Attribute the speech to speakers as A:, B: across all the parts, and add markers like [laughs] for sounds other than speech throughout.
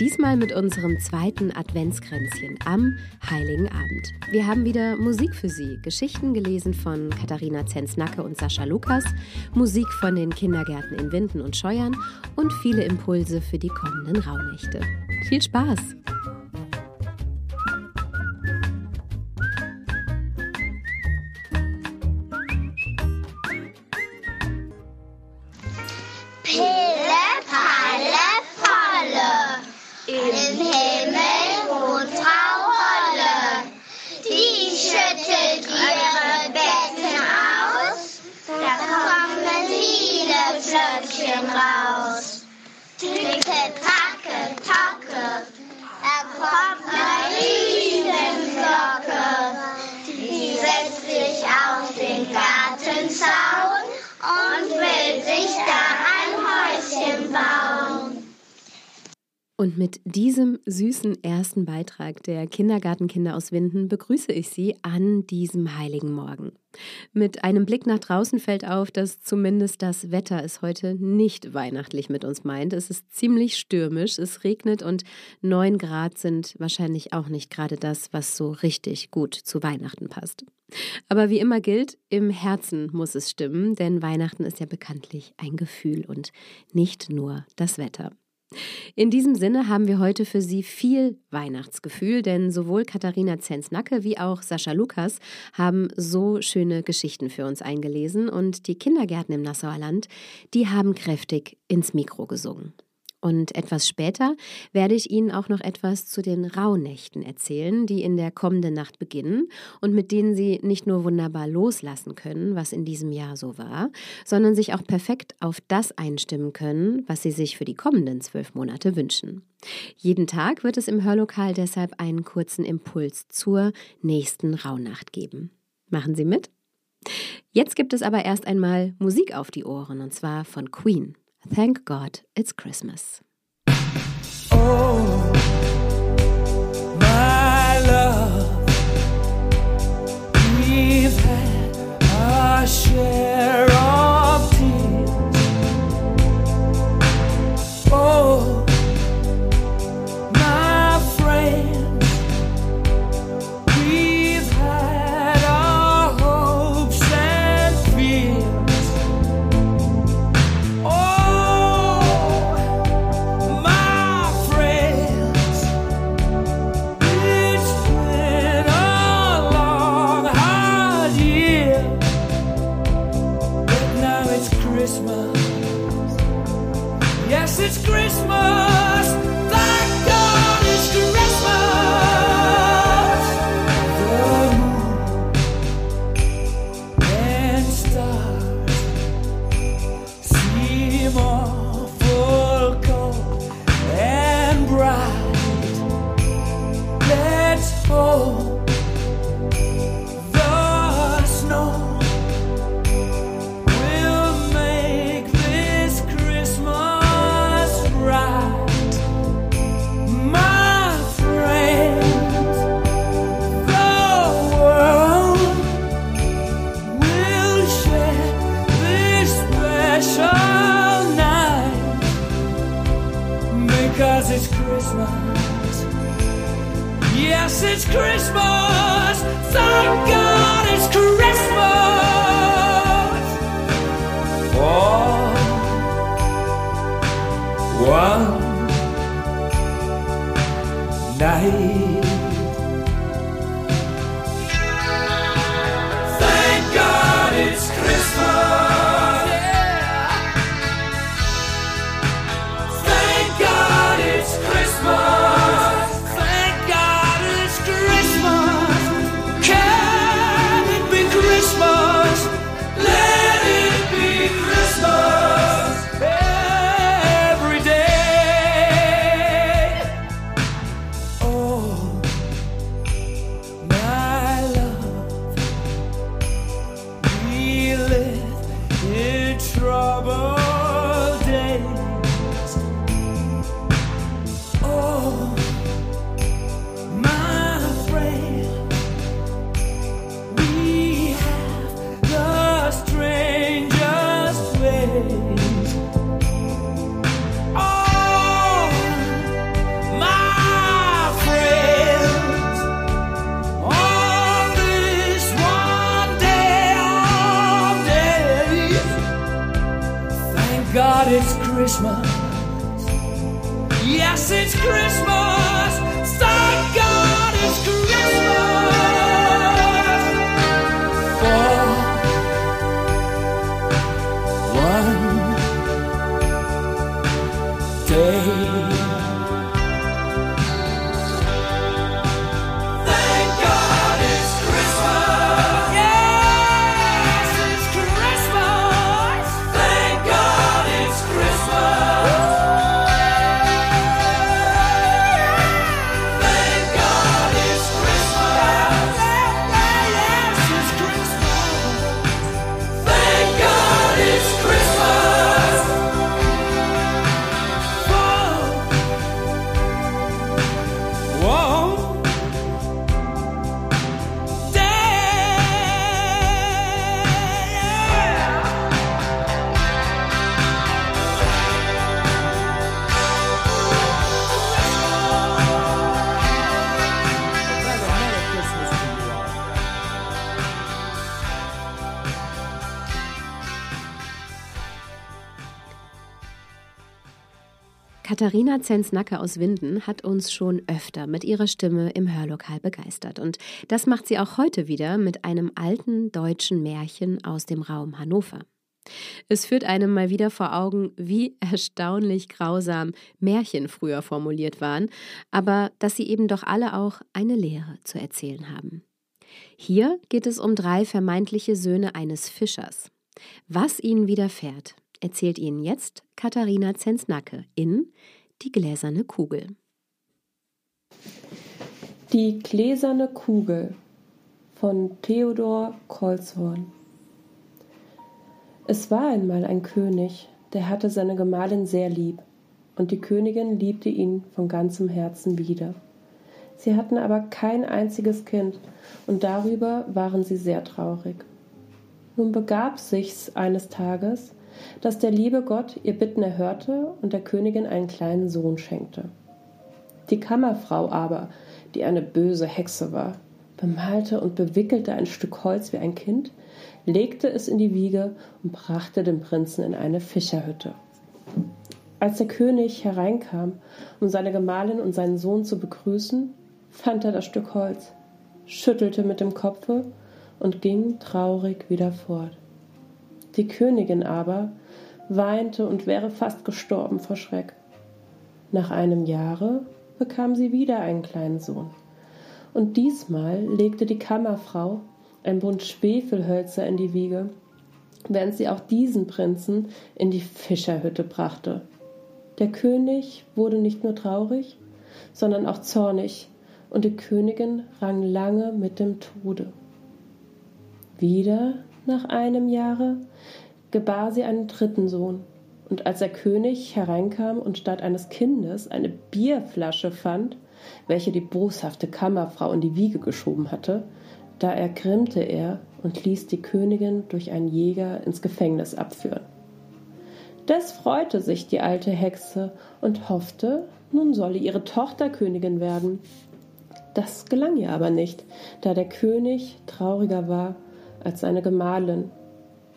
A: Diesmal mit unserem zweiten Adventskränzchen am Heiligen Abend. Wir haben wieder Musik für Sie. Geschichten gelesen von Katharina Zenznacke und Sascha Lukas, Musik von den Kindergärten in Winden und Scheuern und viele Impulse für die kommenden Rauhnächte. Viel Spaß! Und mit diesem süßen ersten Beitrag der Kindergartenkinder aus Winden begrüße ich Sie an diesem heiligen Morgen. Mit einem Blick nach draußen fällt auf, dass zumindest das Wetter es heute nicht weihnachtlich mit uns meint. Es ist ziemlich stürmisch, es regnet und 9 Grad sind wahrscheinlich auch nicht gerade das, was so richtig gut zu Weihnachten passt. Aber wie immer gilt, im Herzen muss es stimmen, denn Weihnachten ist ja bekanntlich ein Gefühl und nicht nur das Wetter. In diesem Sinne haben wir heute für Sie viel Weihnachtsgefühl, denn sowohl Katharina Zenznacke wie auch Sascha Lukas haben so schöne Geschichten für uns eingelesen und die Kindergärten im Nassauer Land, die haben kräftig ins Mikro gesungen. Und etwas später werde ich Ihnen auch noch etwas zu den Rauhnächten erzählen, die in der kommenden Nacht beginnen und mit denen Sie nicht nur wunderbar loslassen können, was in diesem Jahr so war, sondern sich auch perfekt auf das einstimmen können, was Sie sich für die kommenden zwölf Monate wünschen. Jeden Tag wird es im Hörlokal deshalb einen kurzen Impuls zur nächsten Rauhnacht geben. Machen Sie mit? Jetzt gibt es aber erst einmal Musik auf die Ohren, und zwar von Queen. Thank God it's Christmas. Oh, my love, we've had our share of
B: Christmas. Yes, it's Christmas.
A: Katharina Zenznacke aus Winden hat uns schon öfter mit ihrer Stimme im Hörlokal begeistert. Und das macht sie auch heute wieder mit einem alten deutschen Märchen aus dem Raum Hannover. Es führt einem mal wieder vor Augen, wie erstaunlich grausam Märchen früher formuliert waren, aber dass sie eben doch alle auch eine Lehre zu erzählen haben. Hier geht es um drei vermeintliche Söhne eines Fischers. Was ihnen widerfährt, erzählt Ihnen jetzt Katharina Zenznacke in Die gläserne Kugel.
C: Die gläserne Kugel von Theodor Kolshorn. Es war einmal ein König, der hatte seine Gemahlin sehr lieb, und die Königin liebte ihn von ganzem Herzen wieder. Sie hatten aber kein einziges Kind, und darüber waren sie sehr traurig. Nun begab sich's eines Tages, dass der liebe Gott ihr Bitten erhörte und der Königin einen kleinen Sohn schenkte. Die Kammerfrau aber, die eine böse Hexe war, bemalte und bewickelte ein Stück Holz wie ein Kind, legte es in die Wiege und brachte den Prinzen in eine Fischerhütte. Als der König hereinkam, um seine Gemahlin und seinen Sohn zu begrüßen, fand er das Stück Holz, schüttelte mit dem Kopfe und ging traurig wieder fort. Die Königin aber weinte und wäre fast gestorben vor Schreck. Nach einem Jahre bekam sie wieder einen kleinen Sohn. Und diesmal legte die Kammerfrau ein Bund Schwefelhölzer in die Wiege, während sie auch diesen Prinzen in die Fischerhütte brachte. Der König wurde nicht nur traurig, sondern auch zornig, und die Königin rang lange mit dem Tode. Wieder nach einem Jahre gebar sie einen dritten Sohn, und als der König hereinkam und statt eines Kindes eine Bierflasche fand, welche die boshafte Kammerfrau in die Wiege geschoben hatte, da ergrimmte er und ließ die Königin durch einen Jäger ins Gefängnis abführen. Des freute sich die alte Hexe und hoffte, nun solle ihre Tochter Königin werden. Das gelang ihr aber nicht, da der König trauriger war als seine Gemahlin,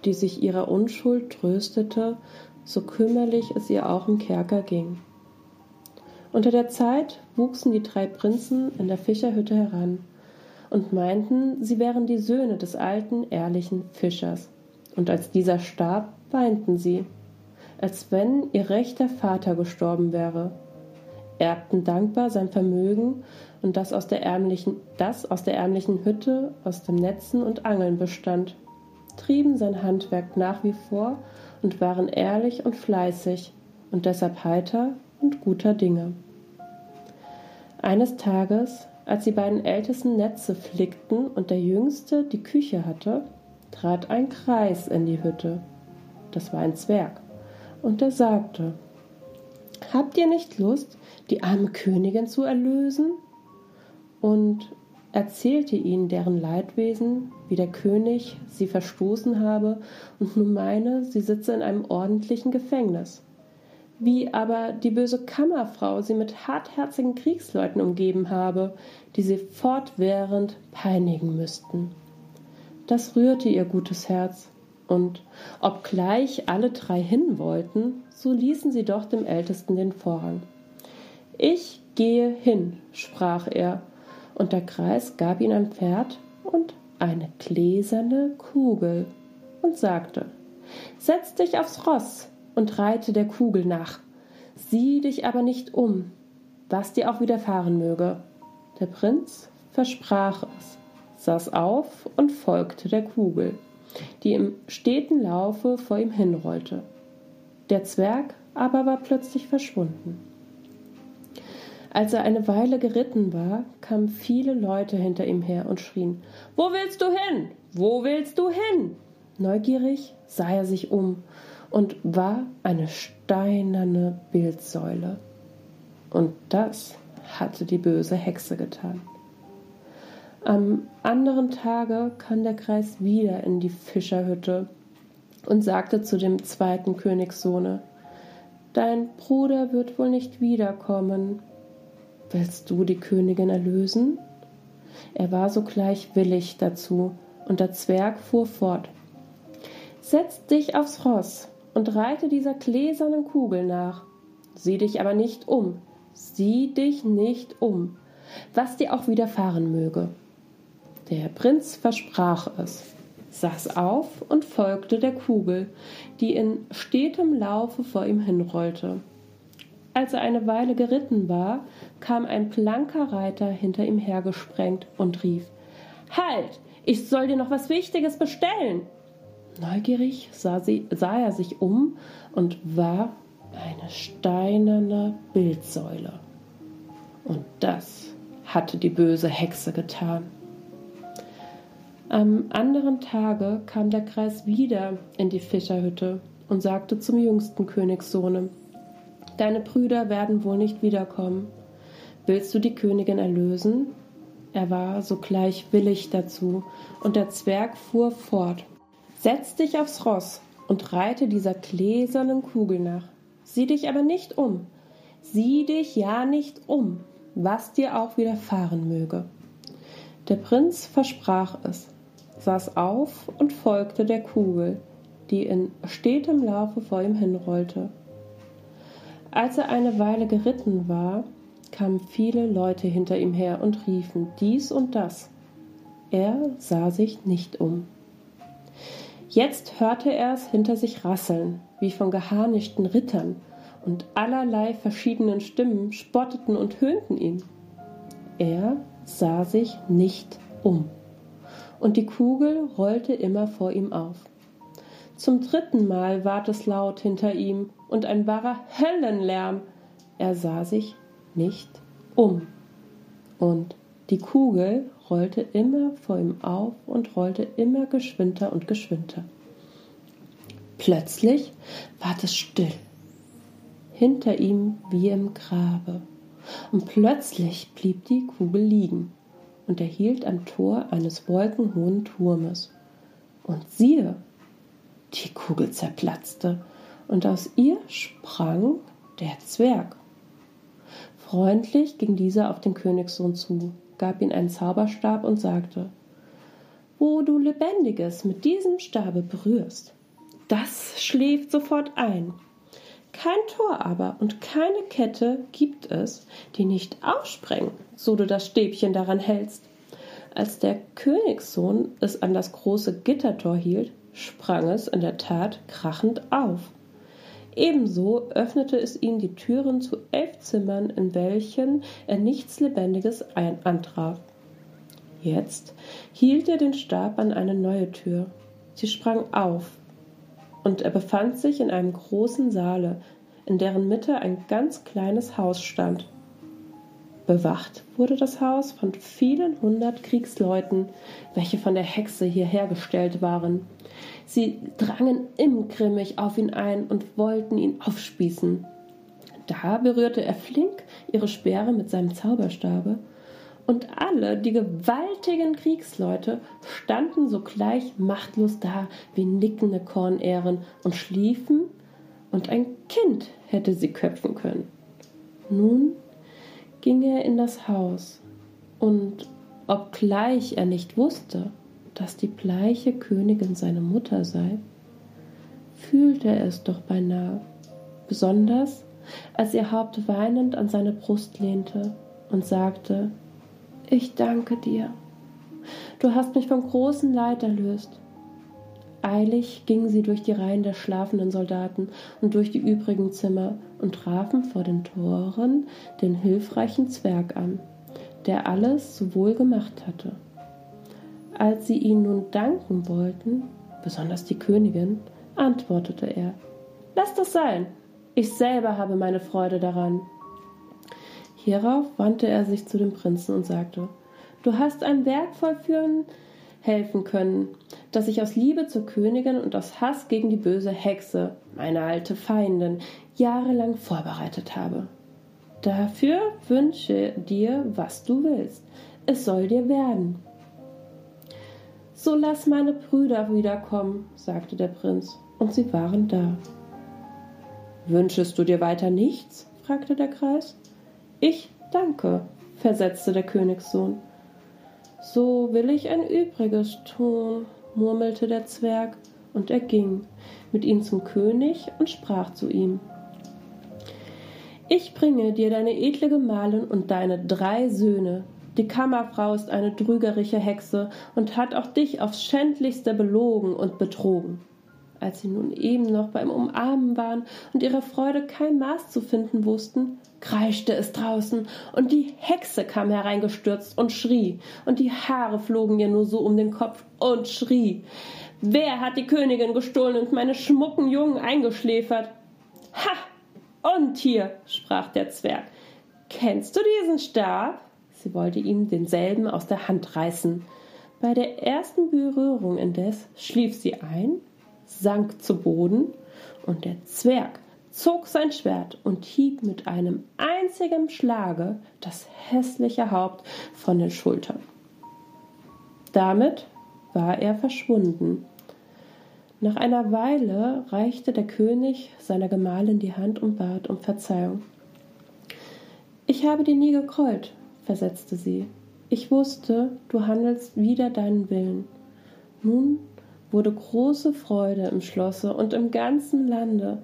C: die sich ihrer Unschuld tröstete, so kümmerlich es ihr auch im Kerker ging. Unter der Zeit wuchsen die drei Prinzen in der Fischerhütte heran und meinten, sie wären die Söhne des alten, ehrlichen Fischers. Und als dieser starb, weinten sie, als wenn ihr rechter Vater gestorben wäre, erbten dankbar sein Vermögen und das aus der ärmlichen, das aus der ärmlichen Hütte, aus dem Netzen und Angeln bestand, trieben sein Handwerk nach wie vor und waren ehrlich und fleißig und deshalb heiter und guter Dinge. Eines Tages, als die beiden Ältesten Netze flickten und der Jüngste die Küche hatte, trat ein Kreis in die Hütte. das war ein Zwerg, und er sagte, Habt ihr nicht Lust, die arme Königin zu erlösen? Und erzählte ihnen deren Leidwesen, wie der König sie verstoßen habe und nun meine, sie sitze in einem ordentlichen Gefängnis. Wie aber die böse Kammerfrau sie mit hartherzigen Kriegsleuten umgeben habe, die sie fortwährend peinigen müssten. Das rührte ihr gutes Herz, und obgleich alle drei hin wollten, so ließen sie doch dem Ältesten den Vorrang. Ich gehe hin, sprach er, und der Kreis gab ihm ein Pferd und eine gläserne Kugel und sagte, Setz dich aufs Ross und reite der Kugel nach, sieh dich aber nicht um, was dir auch widerfahren möge. Der Prinz versprach es, saß auf und folgte der Kugel die im steten Laufe vor ihm hinrollte. Der Zwerg aber war plötzlich verschwunden. Als er eine Weile geritten war, kamen viele Leute hinter ihm her und schrien Wo willst du hin? Wo willst du hin? Neugierig sah er sich um und war eine steinerne Bildsäule. Und das hatte die böse Hexe getan. Am anderen Tage kam der Kreis wieder in die Fischerhütte und sagte zu dem zweiten Königssohne Dein Bruder wird wohl nicht wiederkommen. Willst du die Königin erlösen? Er war sogleich willig dazu, und der Zwerg fuhr fort Setz dich aufs Ross und reite dieser gläsernen Kugel nach. Sieh dich aber nicht um, sieh dich nicht um, was dir auch widerfahren möge. Der Prinz versprach es, saß auf und folgte der Kugel, die in stetem Laufe vor ihm hinrollte. Als er eine Weile geritten war, kam ein blanker Reiter hinter ihm hergesprengt und rief Halt, ich soll dir noch was Wichtiges bestellen. Neugierig sah, sie, sah er sich um und war eine steinerne Bildsäule. Und das hatte die böse Hexe getan. Am anderen Tage kam der Kreis wieder in die Fischerhütte und sagte zum jüngsten Königssohne Deine Brüder werden wohl nicht wiederkommen. Willst du die Königin erlösen? Er war sogleich willig dazu, und der Zwerg fuhr fort Setz dich aufs Ross und reite dieser gläsernen Kugel nach. Sieh dich aber nicht um. Sieh dich ja nicht um, was dir auch widerfahren möge. Der Prinz versprach es, saß auf und folgte der Kugel, die in stetem Laufe vor ihm hinrollte. Als er eine Weile geritten war, kamen viele Leute hinter ihm her und riefen dies und das. Er sah sich nicht um. Jetzt hörte er es hinter sich rasseln, wie von geharnischten Rittern, und allerlei verschiedenen Stimmen spotteten und höhnten ihn. Er sah sich nicht um und die Kugel rollte immer vor ihm auf. Zum dritten Mal ward es laut hinter ihm und ein wahrer Höllenlärm. Er sah sich nicht um. Und die Kugel rollte immer vor ihm auf und rollte immer geschwinder und geschwinder. Plötzlich ward es still, hinter ihm wie im Grabe, und plötzlich blieb die Kugel liegen und er hielt am Tor eines wolkenhohen Turmes. Und siehe, die Kugel zerplatzte, und aus ihr sprang der Zwerg. Freundlich ging dieser auf den Königssohn zu, gab ihm einen Zauberstab und sagte Wo du Lebendiges mit diesem Stabe berührst, das schläft sofort ein. Kein Tor aber und keine Kette gibt es, die nicht aufsprengen, so du das Stäbchen daran hältst. Als der Königssohn es an das große Gittertor hielt, sprang es in der Tat krachend auf. Ebenso öffnete es ihm die Türen zu elf Zimmern, in welchen er nichts Lebendiges antraf. Jetzt hielt er den Stab an eine neue Tür. Sie sprang auf, und er befand sich in einem großen Saale, in deren Mitte ein ganz kleines Haus stand. Bewacht wurde das Haus von vielen hundert Kriegsleuten, welche von der Hexe hierher gestellt waren. Sie drangen ingrimmig auf ihn ein und wollten ihn aufspießen. Da berührte er flink ihre Speere mit seinem Zauberstabe, und alle die gewaltigen Kriegsleute standen sogleich machtlos da wie nickende Kornähren und schliefen, und ein Kind hätte sie köpfen können. Nun ging er in das Haus, und obgleich er nicht wusste, dass die bleiche Königin seine Mutter sei, fühlte er es doch beinahe, besonders als ihr Haupt weinend an seine Brust lehnte und sagte Ich danke dir. Du hast mich vom großen Leid erlöst. Eilig gingen sie durch die Reihen der schlafenden Soldaten und durch die übrigen Zimmer und trafen vor den Toren den hilfreichen Zwerg an, der alles so wohl gemacht hatte. Als sie ihn nun danken wollten, besonders die Königin, antwortete er Lass das sein, ich selber habe meine Freude daran. Hierauf wandte er sich zu dem Prinzen und sagte Du hast ein Werk vollführen helfen können, das ich aus Liebe zur Königin und aus Hass gegen die böse Hexe, meine alte Feindin, jahrelang vorbereitet habe. Dafür wünsche dir, was du willst. Es soll dir werden. So lass meine Brüder wiederkommen, sagte der Prinz, und sie waren da. Wünschest du dir weiter nichts? fragte der Kreis. Ich danke, versetzte der Königssohn. So will ich ein Übriges tun, murmelte der Zwerg, und er ging mit ihm zum König und sprach zu ihm. Ich bringe dir deine edle Gemahlin und deine drei Söhne. Die Kammerfrau ist eine trügerische Hexe und hat auch dich aufs schändlichste belogen und betrogen. Als sie nun eben noch beim Umarmen waren und ihrer Freude kein Maß zu finden wussten, kreischte es draußen, und die Hexe kam hereingestürzt und schrie, und die Haare flogen ihr nur so um den Kopf und schrie. Wer hat die Königin gestohlen und meine schmucken Jungen eingeschläfert? Ha! Und hier, sprach der Zwerg, kennst du diesen Stab? Sie wollte ihm denselben aus der Hand reißen. Bei der ersten Berührung indes schlief sie ein sank zu Boden, und der Zwerg zog sein Schwert und hieb mit einem einzigen Schlage das hässliche Haupt von den Schultern. Damit war er verschwunden. Nach einer Weile reichte der König seiner Gemahlin die Hand und bat um Verzeihung. Ich habe dir nie gekrollt, versetzte sie. Ich wusste, du handelst wider deinen Willen. Nun wurde große Freude im Schlosse und im ganzen Lande.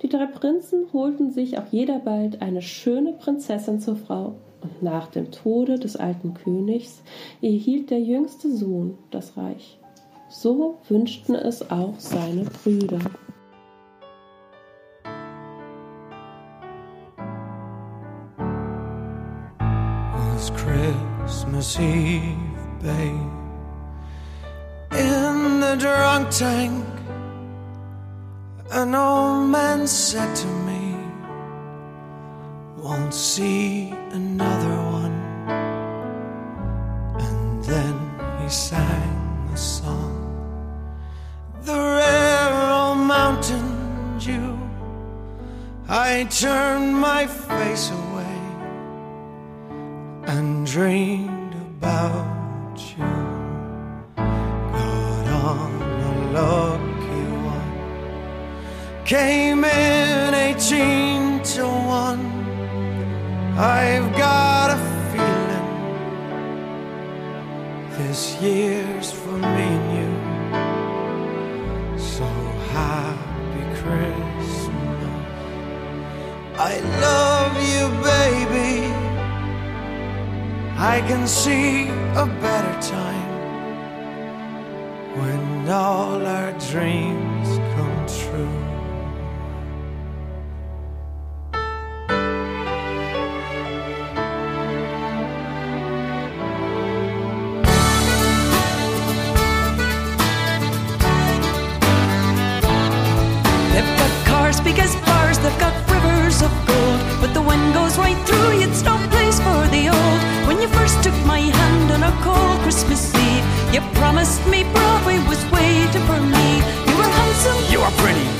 C: Die drei Prinzen holten sich auch jeder bald eine schöne Prinzessin zur Frau, und nach dem Tode des alten Königs erhielt der jüngste Sohn das Reich. So wünschten es auch seine Brüder.
D: was Christmas Eve, babe. In the drunk tank, an old man said to me, Won't see another one. And then he sang a song. I turned my face away and dreamed about you. Got on a lucky one, came in 18 to 1. I've got a feeling this year's for me and you. So happy Christmas. I love you, baby. I can see a better time when all our dreams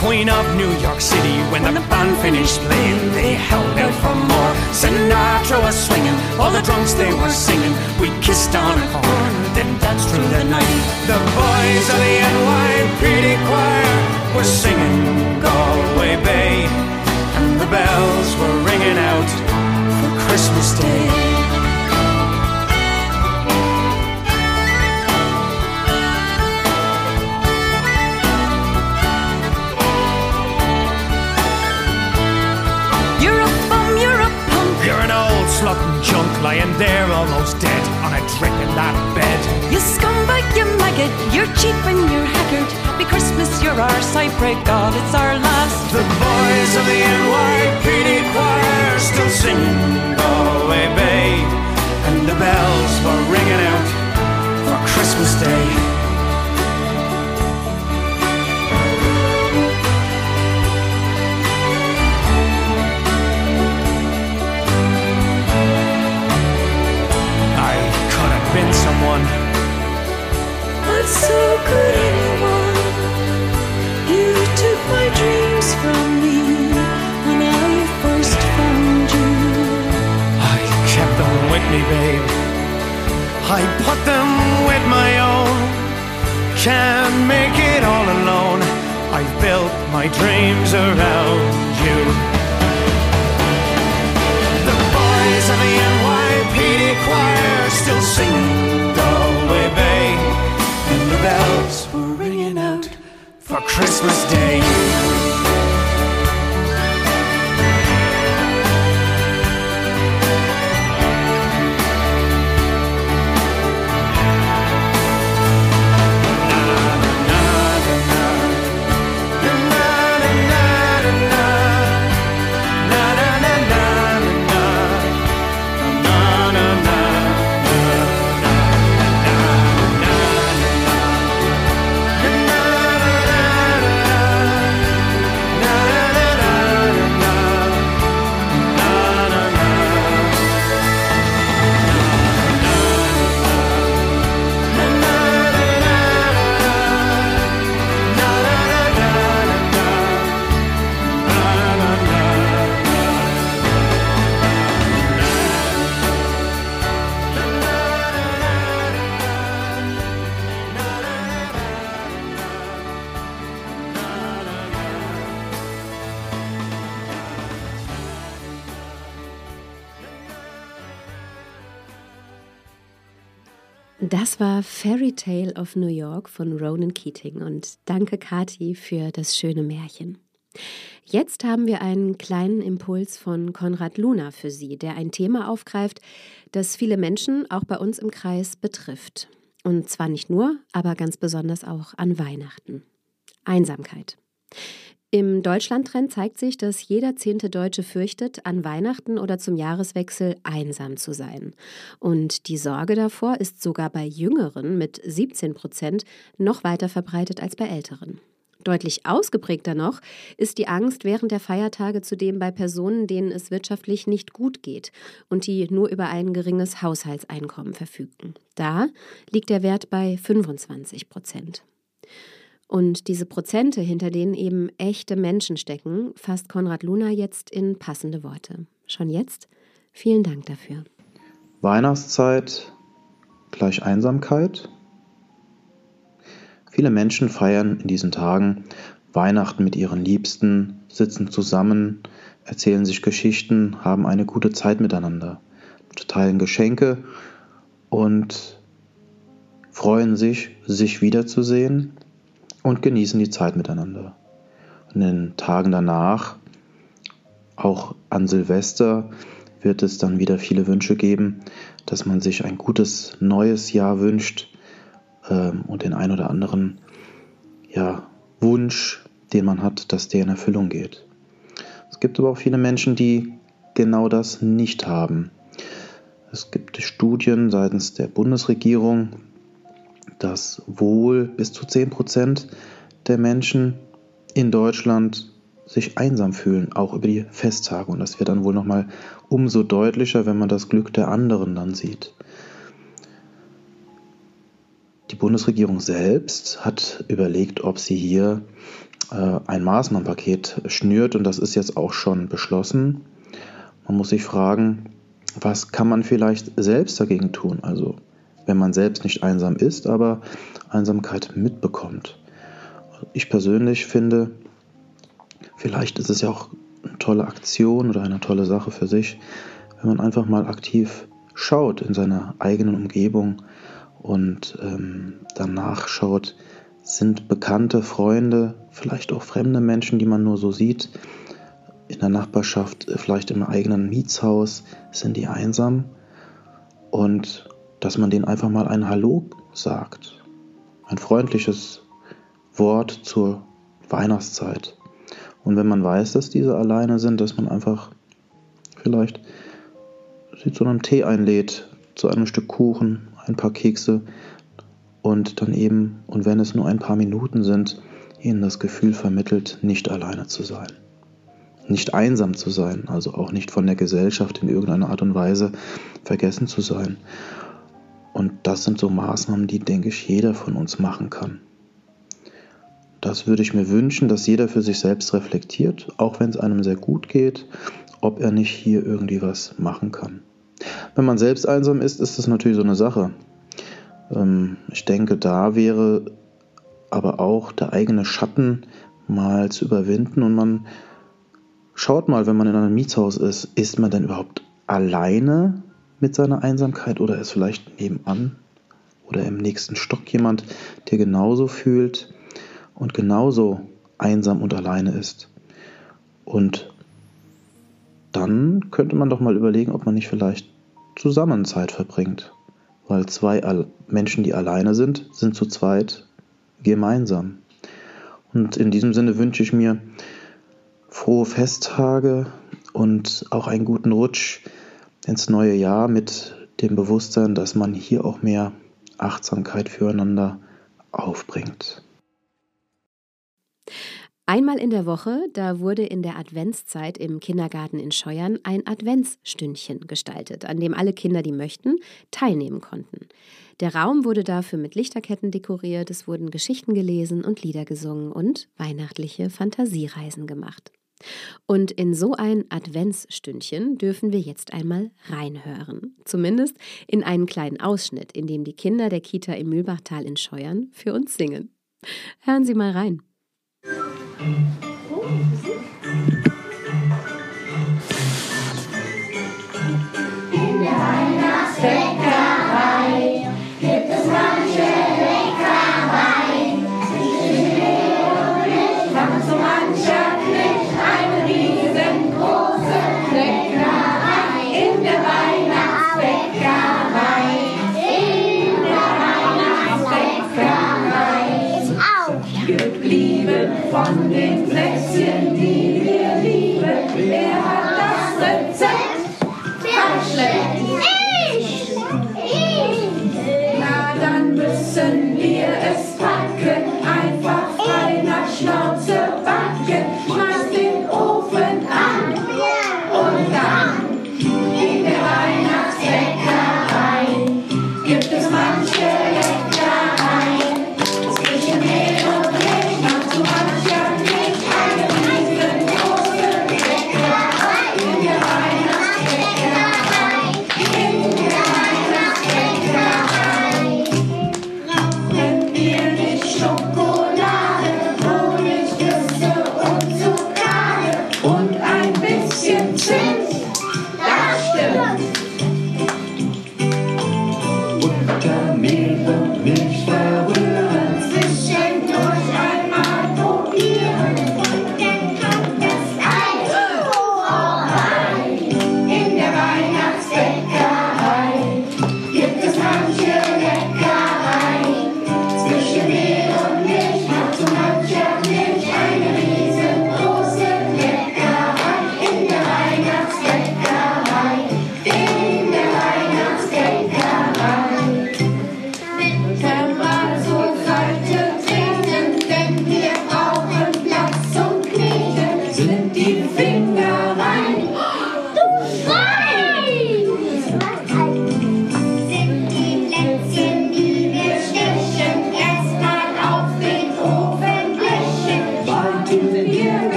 E: Queen of New York City. When the band finished playing, they held out for more. Sinatra was swinging, all the drunks they were singing. We kissed on a corner, then danced through the night. The boys of the NYPD choir were singing Galway Bay, and the bells were ringing out for Christmas Day. Lying there almost dead on a drink in that bed.
F: You scumbag, you maggot. You're cheap and you're haggard. Happy Christmas, you're ours. I pray God it's our last.
E: The boys of the NYPD choir still singing Galway Bay, and the bells were ringing out for Christmas Day.
F: Me,
E: babe. I put them with my own. Can't make it all alone. I built my dreams around you. The boys of the NYPD choir still singing Christmas Day.
A: War Fairy Tale of New York von Ronan Keating und danke Kati für das schöne Märchen. Jetzt haben wir einen kleinen Impuls von Konrad Luna für Sie, der ein Thema aufgreift, das viele Menschen auch bei uns im Kreis betrifft. Und zwar nicht nur, aber ganz besonders auch an Weihnachten. Einsamkeit. Im Deutschlandtrend zeigt sich, dass jeder zehnte Deutsche fürchtet, an Weihnachten oder zum Jahreswechsel einsam zu sein. Und die Sorge davor ist sogar bei Jüngeren mit 17 Prozent noch weiter verbreitet als bei Älteren. Deutlich ausgeprägter noch ist die Angst während der Feiertage zudem bei Personen, denen es wirtschaftlich nicht gut geht und die nur über ein geringes Haushaltseinkommen verfügen. Da liegt der Wert bei 25 Prozent. Und diese Prozente, hinter denen eben echte Menschen stecken, fasst Konrad Luna jetzt in passende Worte. Schon jetzt vielen Dank dafür.
G: Weihnachtszeit gleich Einsamkeit. Viele Menschen feiern in diesen Tagen Weihnachten mit ihren Liebsten, sitzen zusammen, erzählen sich Geschichten, haben eine gute Zeit miteinander, teilen Geschenke und freuen sich, sich wiederzusehen und genießen die Zeit miteinander. Und in den Tagen danach, auch an Silvester, wird es dann wieder viele Wünsche geben, dass man sich ein gutes neues Jahr wünscht ähm, und den ein oder anderen ja, Wunsch, den man hat, dass der in Erfüllung geht. Es gibt aber auch viele Menschen, die genau das nicht haben. Es gibt Studien seitens der Bundesregierung, dass wohl bis zu 10% der Menschen in Deutschland sich einsam fühlen, auch über die Festtage. Und das wird dann wohl nochmal umso deutlicher, wenn man das Glück der anderen dann sieht. Die Bundesregierung selbst hat überlegt, ob sie hier äh, ein Maßnahmenpaket schnürt und das ist jetzt auch schon beschlossen. Man muss sich fragen, was kann man vielleicht selbst dagegen tun? Also wenn man selbst nicht einsam ist, aber Einsamkeit mitbekommt. Ich persönlich finde, vielleicht ist es ja auch eine tolle Aktion oder eine tolle Sache für sich, wenn man einfach mal aktiv schaut in seiner eigenen Umgebung und ähm, danach schaut, sind bekannte Freunde, vielleicht auch fremde Menschen, die man nur so sieht, in der Nachbarschaft, vielleicht im eigenen Mietshaus, sind die einsam und dass man denen einfach mal ein Hallo sagt, ein freundliches Wort zur Weihnachtszeit. Und wenn man weiß, dass diese alleine sind, dass man einfach vielleicht sie zu einem Tee einlädt, zu einem Stück Kuchen, ein paar Kekse und dann eben, und wenn es nur ein paar Minuten sind, ihnen das Gefühl vermittelt, nicht alleine zu sein. Nicht einsam zu sein, also auch nicht von der Gesellschaft in irgendeiner Art und Weise vergessen zu sein. Und das sind so Maßnahmen, die, denke ich, jeder von uns machen kann. Das würde ich mir wünschen, dass jeder für sich selbst reflektiert, auch wenn es einem sehr gut geht, ob er nicht hier irgendwie was machen kann. Wenn man selbst einsam ist, ist das natürlich so eine Sache. Ähm, ich denke, da wäre aber auch der eigene Schatten mal zu überwinden und man schaut mal, wenn man in einem Mietshaus ist, ist man denn überhaupt alleine mit seiner Einsamkeit oder ist vielleicht nebenan oder im nächsten Stock jemand, der genauso fühlt und genauso einsam und alleine ist. Und dann könnte man doch mal überlegen, ob man nicht vielleicht zusammen Zeit verbringt. Weil zwei Menschen, die alleine sind, sind zu zweit gemeinsam. Und in diesem Sinne wünsche ich mir frohe Festtage und auch einen guten Rutsch ins neue Jahr mit dem Bewusstsein, dass man hier auch mehr Achtsamkeit füreinander aufbringt.
A: Einmal in der Woche, da wurde in der Adventszeit im Kindergarten in Scheuern ein Adventsstündchen gestaltet, an dem alle Kinder, die möchten, teilnehmen konnten. Der Raum wurde dafür mit Lichterketten dekoriert, es wurden Geschichten gelesen und Lieder gesungen und weihnachtliche Fantasiereisen gemacht. Und in so ein Adventsstündchen dürfen wir jetzt einmal reinhören. Zumindest in einen kleinen Ausschnitt, in dem die Kinder der Kita im Mühlbachtal in Scheuern für uns singen. Hören Sie mal rein.
H: Von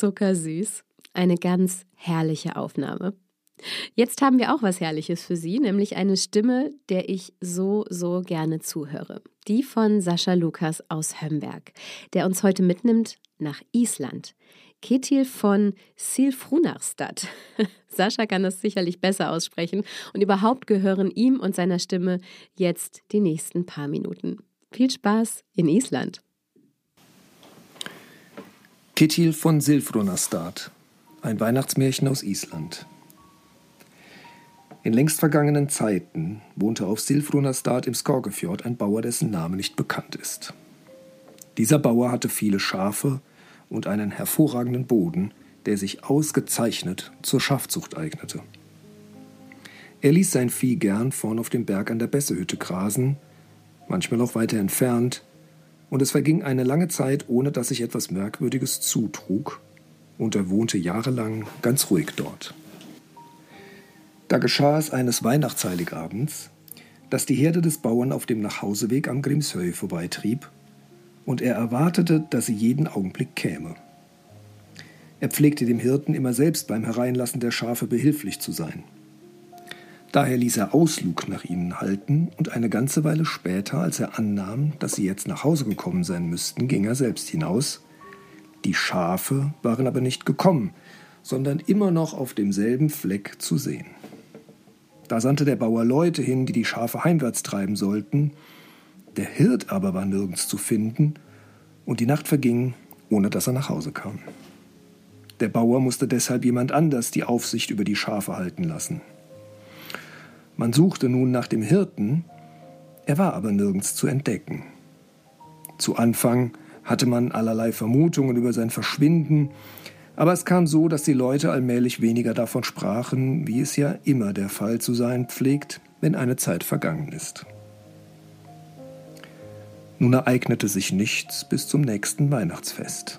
A: zuckersüß? Eine ganz herrliche Aufnahme. Jetzt haben wir auch was Herrliches für Sie, nämlich eine Stimme, der ich so, so gerne zuhöre. Die von Sascha Lukas aus Hömberg, der uns heute mitnimmt nach Island. Ketil von Silfrunarstad. [laughs] Sascha kann das sicherlich besser aussprechen und überhaupt gehören ihm und seiner Stimme jetzt die nächsten paar Minuten. Viel Spaß in Island.
I: Ketil von Silfrunarstad, ein Weihnachtsmärchen aus Island. In längst vergangenen Zeiten wohnte auf Silfrunarstad im Skorgefjord ein Bauer, dessen Name nicht bekannt ist. Dieser Bauer hatte viele Schafe und einen hervorragenden Boden, der sich ausgezeichnet zur Schafzucht eignete. Er ließ sein Vieh gern vorn auf dem Berg an der Bessehütte grasen, manchmal auch weiter entfernt, und es verging eine lange Zeit, ohne dass sich etwas Merkwürdiges zutrug, und er wohnte jahrelang ganz ruhig dort. Da geschah es eines Weihnachtsheiligabends, dass die Herde des Bauern auf dem Nachhauseweg am Grimshöhe vorbeitrieb, und er erwartete, dass sie jeden Augenblick käme. Er pflegte dem Hirten immer selbst beim Hereinlassen der Schafe behilflich zu sein. Daher ließ er Auslug nach ihnen halten, und eine ganze Weile später, als er annahm, dass sie jetzt nach Hause gekommen sein müssten, ging er selbst hinaus. Die Schafe waren aber nicht gekommen, sondern immer noch auf demselben Fleck zu sehen. Da sandte der Bauer Leute hin, die die Schafe heimwärts treiben sollten. Der Hirt aber war nirgends zu finden, und die Nacht verging, ohne dass er nach Hause kam. Der Bauer musste deshalb jemand anders die Aufsicht über die Schafe halten lassen. Man suchte nun nach dem Hirten, er war aber nirgends zu entdecken. Zu Anfang hatte man allerlei Vermutungen über sein Verschwinden, aber es kam so, dass die Leute allmählich weniger davon sprachen, wie es ja immer der Fall zu sein pflegt, wenn eine Zeit vergangen ist. Nun ereignete sich nichts bis zum nächsten Weihnachtsfest.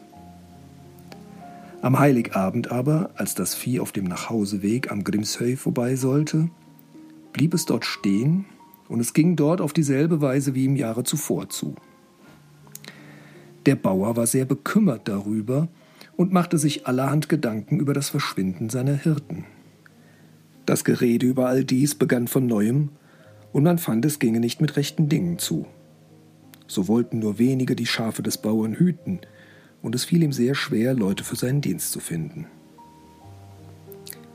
I: Am Heiligabend aber, als das Vieh auf dem Nachhauseweg am Grimshöy vorbei sollte, blieb es dort stehen und es ging dort auf dieselbe Weise wie im Jahre zuvor zu. Der Bauer war sehr bekümmert darüber, und machte sich allerhand Gedanken über das Verschwinden seiner Hirten. Das Gerede über all dies begann von neuem, und man fand, es ginge nicht mit rechten Dingen zu. So wollten nur wenige die Schafe des Bauern hüten, und es fiel ihm sehr schwer, Leute für seinen Dienst zu finden.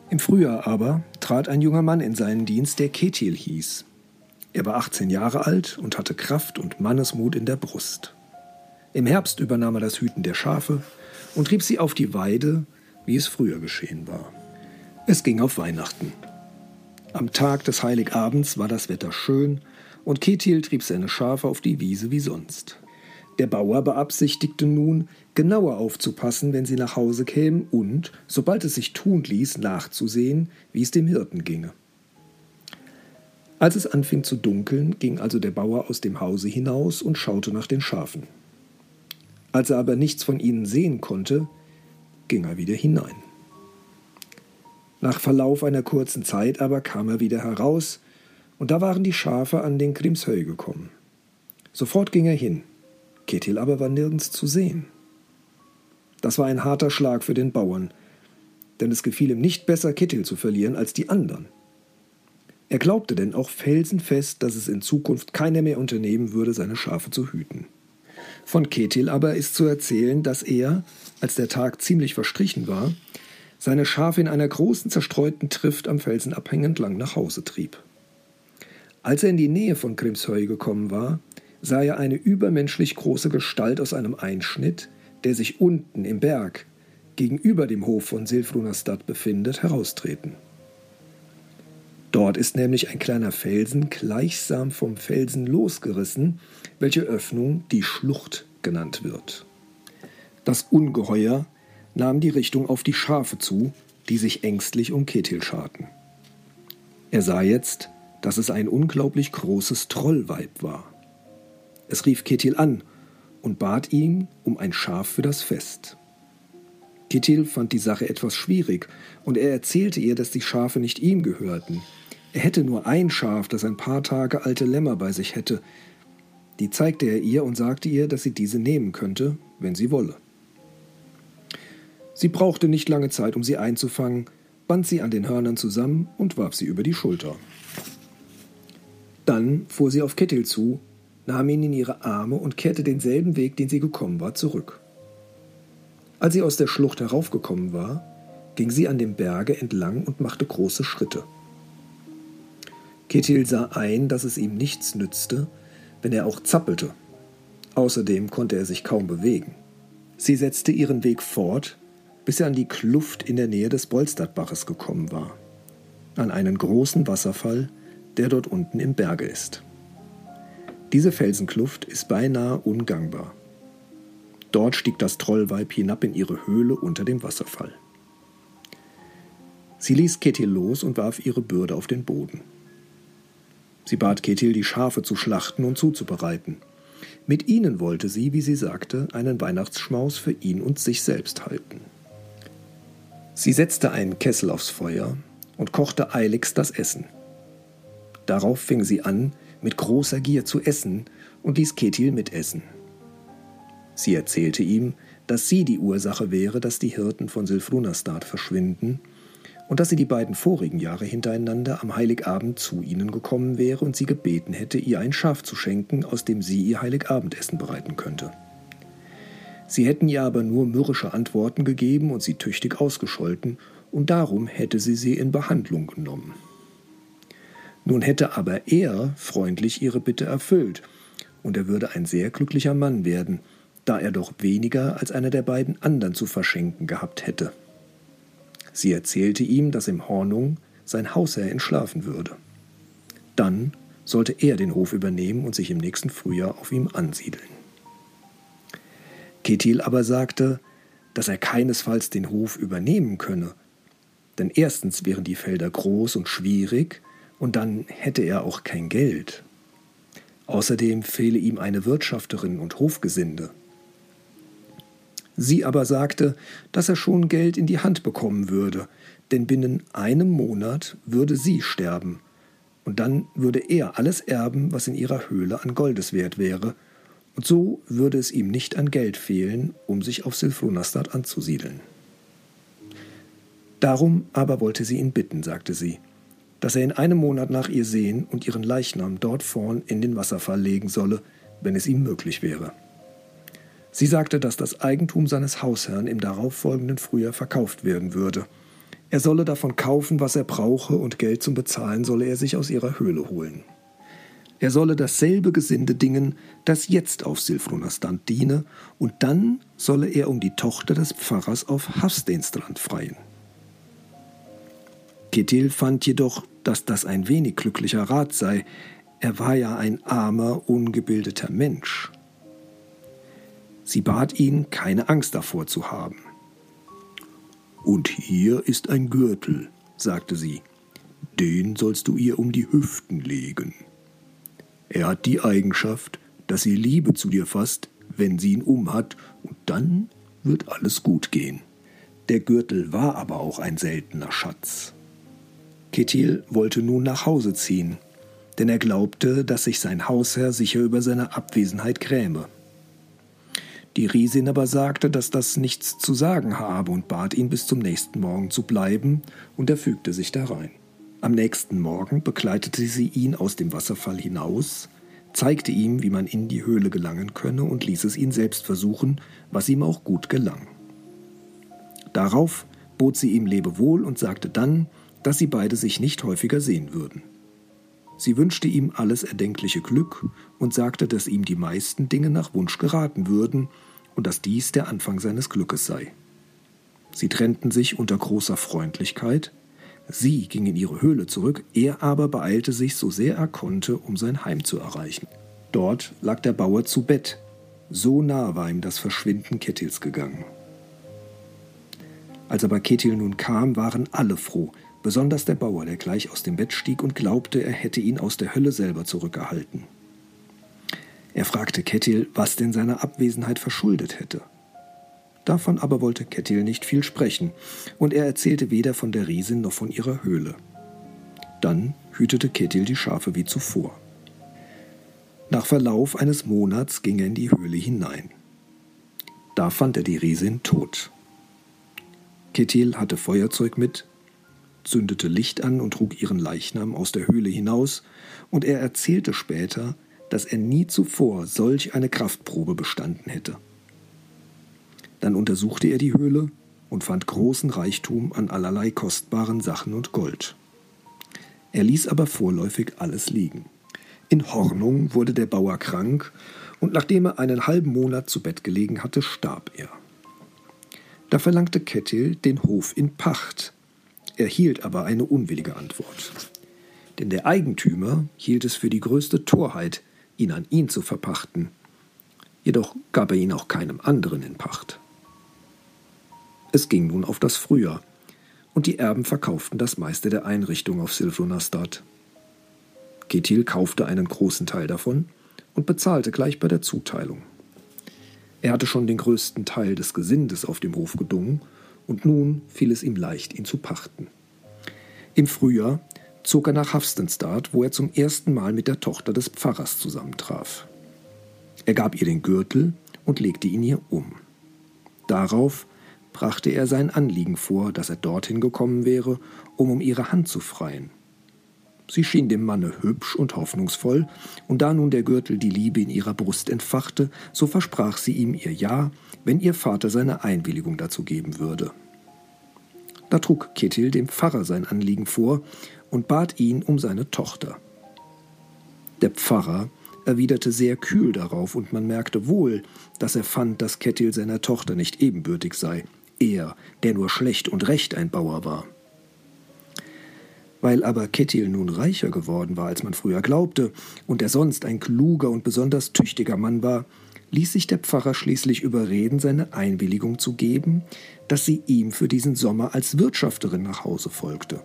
I: Im Frühjahr aber trat ein junger Mann in seinen Dienst, der Ketil hieß. Er war 18 Jahre alt und hatte Kraft und Mannesmut in der Brust. Im Herbst übernahm er das Hüten der Schafe und trieb sie auf die Weide, wie es früher geschehen war. Es ging auf Weihnachten. Am Tag des Heiligabends war das Wetter schön und Ketil trieb seine Schafe auf die Wiese wie sonst. Der Bauer beabsichtigte nun, genauer aufzupassen, wenn sie nach Hause kämen und, sobald es sich tun ließ, nachzusehen, wie es dem Hirten ginge. Als es anfing zu dunkeln, ging also der Bauer aus dem Hause hinaus und schaute nach den Schafen. Als er aber nichts von ihnen sehen konnte, ging er wieder hinein. Nach Verlauf einer kurzen Zeit aber kam er wieder heraus, und da waren die Schafe an den Grimshöy gekommen. Sofort ging er hin, Ketil aber war nirgends zu sehen. Das war ein harter Schlag für den Bauern, denn es gefiel ihm nicht besser, Ketil zu verlieren als die anderen. Er glaubte denn auch felsenfest, dass es in Zukunft keiner mehr unternehmen würde, seine Schafe zu hüten. Von Ketil aber ist zu erzählen, dass er, als der Tag ziemlich verstrichen war, seine Schafe in einer großen zerstreuten Trift am Felsenabhang entlang nach Hause trieb. Als er in die Nähe von Grimshöy gekommen war, sah er eine übermenschlich große Gestalt aus einem Einschnitt, der sich unten im Berg gegenüber dem Hof von Silfrunastad befindet, heraustreten. Dort ist nämlich ein kleiner Felsen gleichsam vom Felsen losgerissen, welche Öffnung die Schlucht genannt wird. Das Ungeheuer nahm die Richtung auf die Schafe zu, die sich ängstlich um Ketil scharten. Er sah jetzt, dass es ein unglaublich großes Trollweib war. Es rief Ketil an und bat ihn um ein Schaf für das Fest. Ketil fand die Sache etwas schwierig und er erzählte ihr, dass die Schafe nicht ihm gehörten, er hätte nur ein Schaf, das ein paar Tage alte Lämmer bei sich hätte. Die zeigte er ihr und sagte ihr, dass sie diese nehmen könnte, wenn sie wolle. Sie brauchte nicht lange Zeit, um sie einzufangen, band sie an den Hörnern zusammen und warf sie über die Schulter. Dann fuhr sie auf Kettil zu, nahm ihn in ihre Arme und kehrte denselben Weg, den sie gekommen war, zurück. Als sie aus der Schlucht heraufgekommen war, ging sie an dem Berge entlang und machte große Schritte. Ketil sah ein, dass es ihm nichts nützte, wenn er auch zappelte. Außerdem konnte er sich kaum bewegen. Sie setzte ihren Weg fort, bis er an die Kluft in der Nähe des Bolstadbaches gekommen war, an einen großen Wasserfall, der dort unten im Berge ist. Diese Felsenkluft ist beinahe ungangbar. Dort stieg das Trollweib hinab in ihre Höhle unter dem Wasserfall. Sie ließ Ketil los und warf ihre Bürde auf den Boden. Sie bat Ketil, die Schafe zu schlachten und zuzubereiten. Mit ihnen wollte sie, wie sie sagte, einen Weihnachtsschmaus für ihn und sich selbst halten. Sie setzte einen Kessel aufs Feuer und kochte eiligst das Essen. Darauf fing sie an, mit großer Gier zu essen und ließ Ketil mitessen. Sie erzählte ihm, dass sie die Ursache wäre, dass die Hirten von Silfrunastad verschwinden und dass sie die beiden vorigen Jahre hintereinander am Heiligabend zu ihnen gekommen wäre und sie gebeten hätte, ihr ein Schaf zu schenken, aus dem sie ihr Heiligabendessen bereiten könnte. Sie hätten ihr aber nur mürrische Antworten gegeben und sie tüchtig ausgescholten, und darum hätte sie sie in Behandlung genommen. Nun hätte aber er freundlich ihre Bitte erfüllt, und er würde ein sehr glücklicher Mann werden, da er doch weniger als einer der beiden anderen zu verschenken gehabt hätte. Sie erzählte ihm, dass im Hornung sein Hausherr entschlafen würde. Dann sollte er den Hof übernehmen und sich im nächsten Frühjahr auf ihm ansiedeln. Ketil aber sagte, dass er keinesfalls den Hof übernehmen könne, denn erstens wären die Felder groß und schwierig, und dann hätte er auch kein Geld. Außerdem fehle ihm eine Wirtschafterin und Hofgesinde. Sie aber sagte, dass er schon Geld in die Hand bekommen würde, denn binnen einem Monat würde sie sterben, und dann würde er alles erben, was in ihrer Höhle an Goldes wert wäre, und so würde es ihm nicht an Geld fehlen, um sich auf Silphronastad anzusiedeln. Darum aber wollte sie ihn bitten, sagte sie, dass er in einem Monat nach ihr sehen und ihren Leichnam dort vorn in den Wasserfall legen solle, wenn es ihm möglich wäre. Sie sagte, dass das Eigentum seines Hausherrn im darauffolgenden Frühjahr verkauft werden würde. Er solle davon kaufen, was er brauche, und Geld zum Bezahlen solle er sich aus ihrer Höhle holen. Er solle dasselbe Gesinde dingen, das jetzt auf Silfrunastant diene, und dann solle er um die Tochter des Pfarrers auf Hafstenstrand freien. Ketil fand jedoch, dass das ein wenig glücklicher Rat sei. Er war ja ein armer, ungebildeter Mensch. Sie bat ihn, keine Angst davor zu haben. Und hier ist ein Gürtel, sagte sie. Den sollst du ihr um die Hüften legen. Er hat die Eigenschaft, dass sie Liebe zu dir fasst, wenn sie ihn umhat, und dann wird alles gut gehen. Der Gürtel war aber auch ein seltener Schatz. Ketil wollte nun nach Hause ziehen, denn er glaubte, dass sich sein Hausherr sicher über seine Abwesenheit gräme. Die Riesin aber sagte, dass das nichts zu sagen habe und bat ihn, bis zum nächsten Morgen zu bleiben, und er fügte sich darein. Am nächsten Morgen begleitete sie ihn aus dem Wasserfall hinaus, zeigte ihm, wie man in die Höhle gelangen könne und ließ es ihn selbst versuchen, was ihm auch gut gelang. Darauf bot sie ihm Lebewohl und sagte dann, dass sie beide sich nicht häufiger sehen würden. Sie wünschte ihm alles erdenkliche Glück und sagte, dass ihm die meisten Dinge nach Wunsch geraten würden und dass dies der Anfang seines Glückes sei. Sie trennten sich unter großer Freundlichkeit, Sie ging in ihre Höhle zurück, er aber beeilte sich so sehr er konnte, um sein Heim zu erreichen. Dort lag der Bauer zu Bett. So nah war ihm das Verschwinden Kettils gegangen. Als aber Kettil nun kam, waren alle froh, besonders der Bauer, der gleich aus dem Bett stieg und glaubte, er hätte ihn aus der Hölle selber zurückerhalten. Er fragte Kettil, was denn seine Abwesenheit verschuldet hätte. Davon aber wollte Kettil nicht viel sprechen, und er erzählte weder von der Riesin noch von ihrer Höhle. Dann hütete Kettil die Schafe wie zuvor. Nach Verlauf eines Monats ging er in die Höhle hinein. Da fand er die Riesin tot. Ketil hatte Feuerzeug mit, zündete Licht an und trug ihren Leichnam aus der Höhle hinaus, und er erzählte später, dass er nie zuvor solch eine Kraftprobe bestanden hätte. Dann untersuchte er die Höhle und fand großen Reichtum an allerlei kostbaren Sachen und Gold. Er ließ aber vorläufig alles liegen. In Hornung wurde der Bauer krank, und nachdem er einen halben Monat zu Bett gelegen hatte, starb er. Da verlangte Kettil den Hof in Pacht, erhielt aber eine unwillige Antwort. Denn der Eigentümer hielt es für die größte Torheit, ihn an ihn zu verpachten. Jedoch gab er ihn auch keinem anderen in Pacht. Es ging nun auf das Frühjahr, und die Erben verkauften das meiste der Einrichtung auf Silvronastad. Ketil kaufte einen großen Teil davon und bezahlte gleich bei der Zuteilung. Er hatte schon den größten Teil des Gesindes auf dem Hof gedungen, und nun fiel es ihm leicht, ihn zu pachten. Im Frühjahr zog er nach Hafstenstad, wo er zum ersten Mal mit der Tochter des Pfarrers zusammentraf. Er gab ihr den Gürtel und legte ihn ihr um. Darauf brachte er sein Anliegen vor, dass er dorthin gekommen wäre, um um ihre Hand zu freien. Sie schien dem Manne hübsch und hoffnungsvoll, und da nun der Gürtel die Liebe in ihrer Brust entfachte, so versprach sie ihm ihr Ja, wenn ihr Vater seine Einwilligung dazu geben würde. Da trug Ketil dem Pfarrer sein Anliegen vor und bat ihn um seine Tochter. Der Pfarrer erwiderte sehr kühl darauf, und man merkte wohl, dass er fand, dass Kettil seiner Tochter nicht ebenbürtig sei, er, der nur schlecht und recht ein Bauer war. Weil aber Kettil nun reicher geworden war, als man früher glaubte, und er sonst ein kluger und besonders tüchtiger Mann war, ließ sich der Pfarrer schließlich überreden, seine Einwilligung zu geben, dass sie ihm für diesen Sommer als Wirtschafterin nach Hause folgte.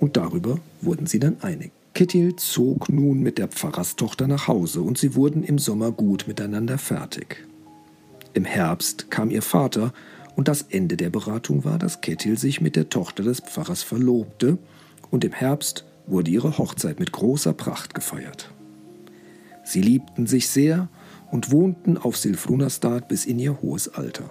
I: Und darüber wurden sie dann einig. Kettil zog nun mit der Pfarrerstochter nach Hause, und sie wurden im Sommer gut miteinander fertig. Im Herbst kam ihr Vater, und das Ende der Beratung war, dass Kettil sich mit der Tochter des Pfarrers verlobte, und im Herbst wurde ihre Hochzeit mit großer Pracht gefeiert. Sie liebten sich sehr und wohnten auf Silfrunastad bis in ihr hohes Alter.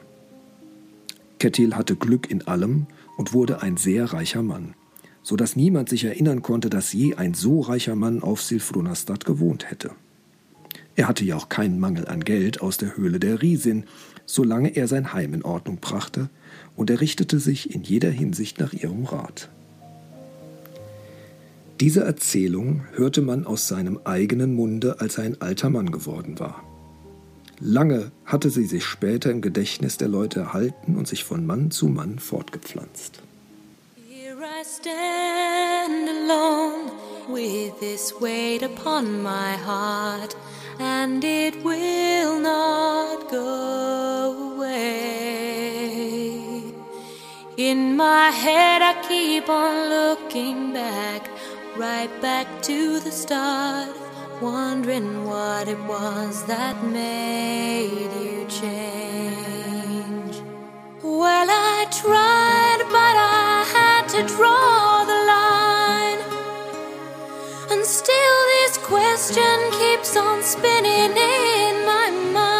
I: Kettil hatte Glück in allem und wurde ein sehr reicher Mann, so dass niemand sich erinnern konnte, dass je ein so reicher Mann auf Silfrunastad gewohnt hätte. Er hatte ja auch keinen Mangel an Geld aus der Höhle der Riesin, solange er sein Heim in Ordnung brachte, und er richtete sich in jeder Hinsicht nach ihrem Rat. Diese Erzählung hörte man aus seinem eigenen Munde, als er ein alter Mann geworden war. Lange hatte sie sich später im Gedächtnis der Leute erhalten und sich von Mann zu Mann fortgepflanzt.
F: Here I stand alone with this weight upon my heart, and it will not go away. In my head, I keep on looking back right back to the start, wondering what it was that made you change. Well, I tried, but I had to draw the line. And still, this question keeps on spinning in my mind.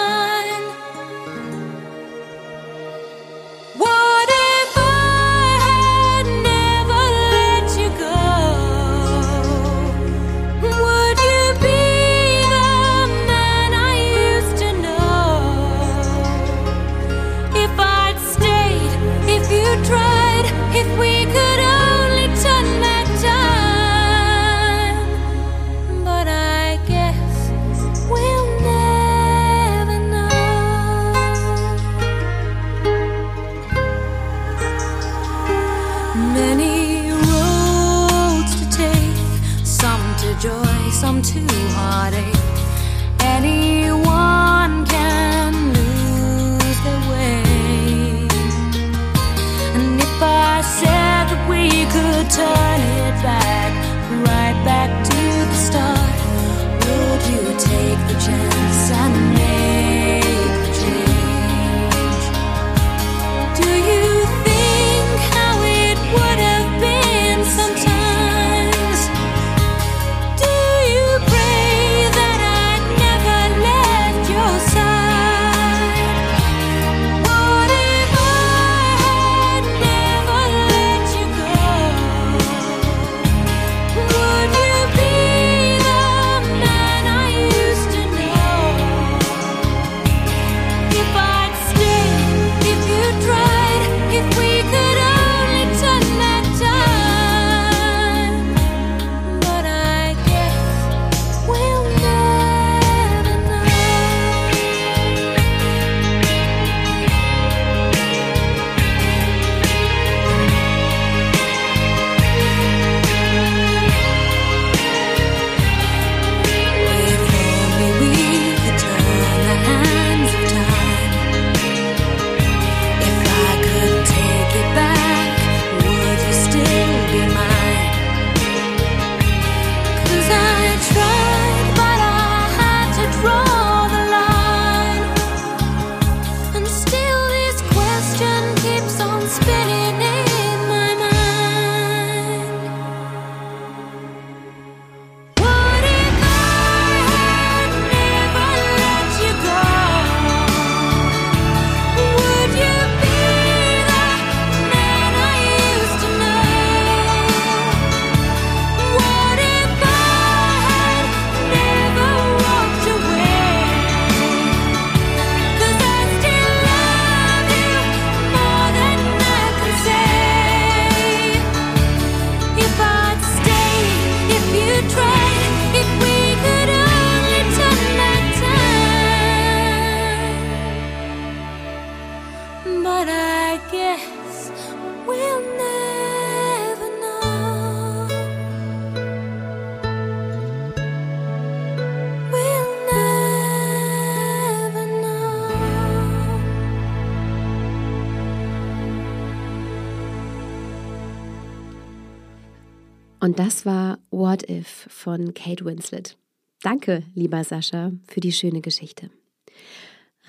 A: Und das war What If von Kate Winslet. Danke, lieber Sascha, für die schöne Geschichte.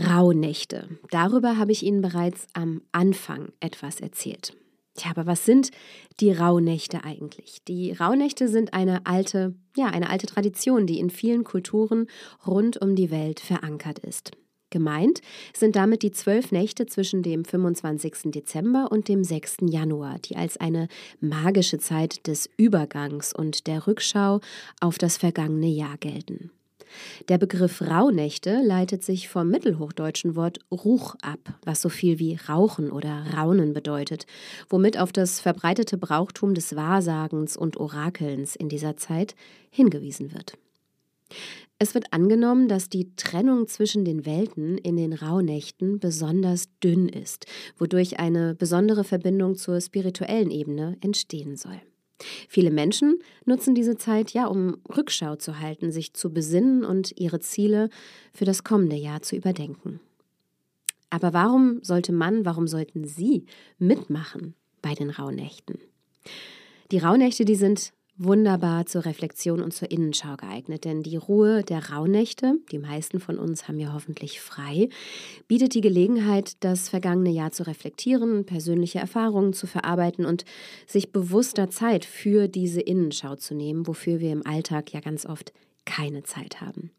A: Rauhnächte. Darüber habe ich Ihnen bereits am Anfang etwas erzählt. Tja, aber was sind die Rauhnächte eigentlich? Die Rauhnächte sind eine alte, ja, eine alte Tradition, die in vielen Kulturen rund um die Welt verankert ist. Gemeint sind damit die zwölf Nächte zwischen dem 25. Dezember und dem 6. Januar, die als eine magische Zeit des Übergangs und der Rückschau auf das vergangene Jahr gelten. Der Begriff Rauhnächte leitet sich vom mittelhochdeutschen Wort Ruch ab, was so viel wie Rauchen oder Raunen bedeutet, womit auf das verbreitete Brauchtum des Wahrsagens und Orakelns in dieser Zeit hingewiesen wird. Es wird angenommen, dass die Trennung zwischen den Welten in den Rauhnächten besonders dünn ist, wodurch eine besondere Verbindung zur spirituellen Ebene entstehen soll. Viele Menschen nutzen diese Zeit ja, um Rückschau zu halten, sich zu besinnen und ihre Ziele für das kommende Jahr zu überdenken. Aber warum sollte man, warum sollten Sie mitmachen bei den Rauhnächten? Die Rauhnächte, die sind wunderbar zur Reflexion und zur Innenschau geeignet, denn die Ruhe der Rauhnächte, die meisten von uns haben ja hoffentlich frei, bietet die Gelegenheit, das vergangene Jahr zu reflektieren, persönliche Erfahrungen zu verarbeiten und sich bewusster Zeit für diese Innenschau zu nehmen, wofür wir im Alltag ja ganz oft keine Zeit haben.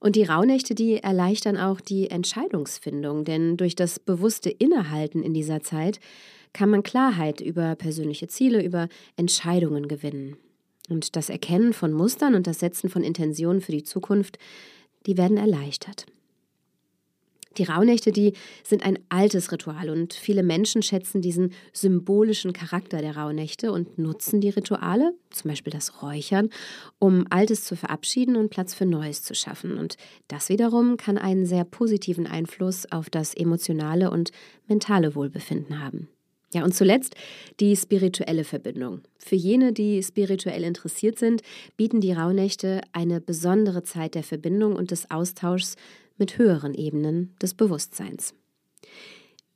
A: Und die Rauhnächte, die erleichtern auch die Entscheidungsfindung, denn durch das bewusste Innehalten in dieser Zeit kann man Klarheit über persönliche Ziele, über Entscheidungen gewinnen. Und das Erkennen von Mustern und das Setzen von Intentionen für die Zukunft, die werden erleichtert. Die Rauhnächte, die sind ein altes Ritual und viele Menschen schätzen diesen symbolischen Charakter der Rauhnächte und nutzen die Rituale, zum Beispiel das Räuchern, um Altes zu verabschieden und Platz für Neues zu schaffen. Und das wiederum kann einen sehr positiven Einfluss auf das emotionale und mentale Wohlbefinden haben. Ja, und zuletzt die spirituelle Verbindung. Für jene, die spirituell interessiert sind, bieten die Rauhnächte eine besondere Zeit der Verbindung und des Austauschs mit höheren Ebenen des Bewusstseins.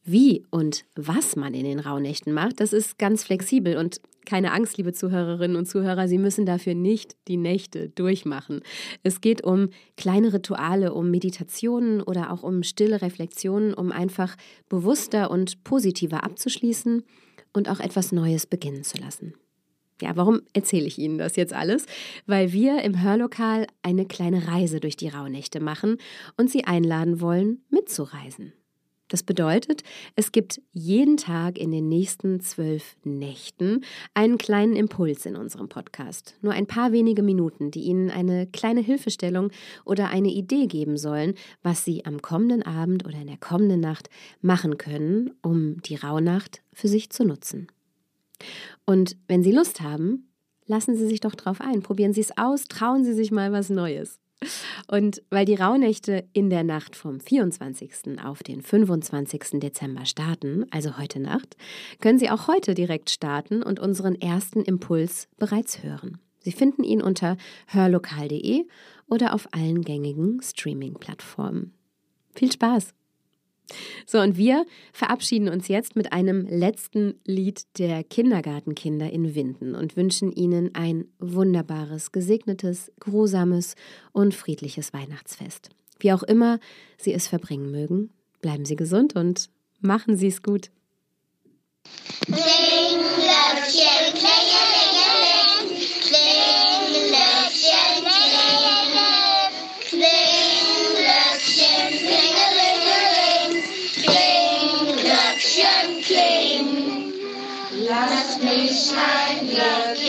A: Wie und was man in den Rauhnächten macht, das ist ganz flexibel und keine Angst, liebe Zuhörerinnen und Zuhörer, Sie müssen dafür nicht die Nächte durchmachen. Es geht um kleine Rituale, um Meditationen oder auch um stille Reflexionen, um einfach bewusster und positiver abzuschließen und auch etwas Neues beginnen zu lassen. Ja, warum erzähle ich Ihnen das jetzt alles? Weil wir im Hörlokal eine kleine Reise durch die Rauhnächte machen und Sie einladen wollen, mitzureisen. Das bedeutet, es gibt jeden Tag in den nächsten zwölf Nächten einen kleinen Impuls in unserem Podcast. Nur ein paar wenige Minuten, die Ihnen eine kleine Hilfestellung oder eine Idee geben sollen, was Sie am kommenden Abend oder in der kommenden Nacht machen können, um die Rauhnacht für sich zu nutzen. Und wenn Sie Lust haben, lassen Sie sich doch drauf ein. Probieren Sie es aus, trauen Sie sich mal was Neues. Und weil die Rauhnächte in der Nacht vom 24. auf den 25. Dezember starten, also heute Nacht, können Sie auch heute direkt starten und unseren ersten Impuls bereits hören. Sie finden ihn unter hörlokal.de oder auf allen gängigen Streaming-Plattformen. Viel Spaß! So, und wir verabschieden uns jetzt mit einem letzten Lied der Kindergartenkinder in Winden und wünschen Ihnen ein wunderbares, gesegnetes, grusames und friedliches Weihnachtsfest. Wie auch immer Sie es verbringen mögen, bleiben Sie gesund und machen Sie es gut.
B: Klinglöckchen, klingelingeling, Yeah.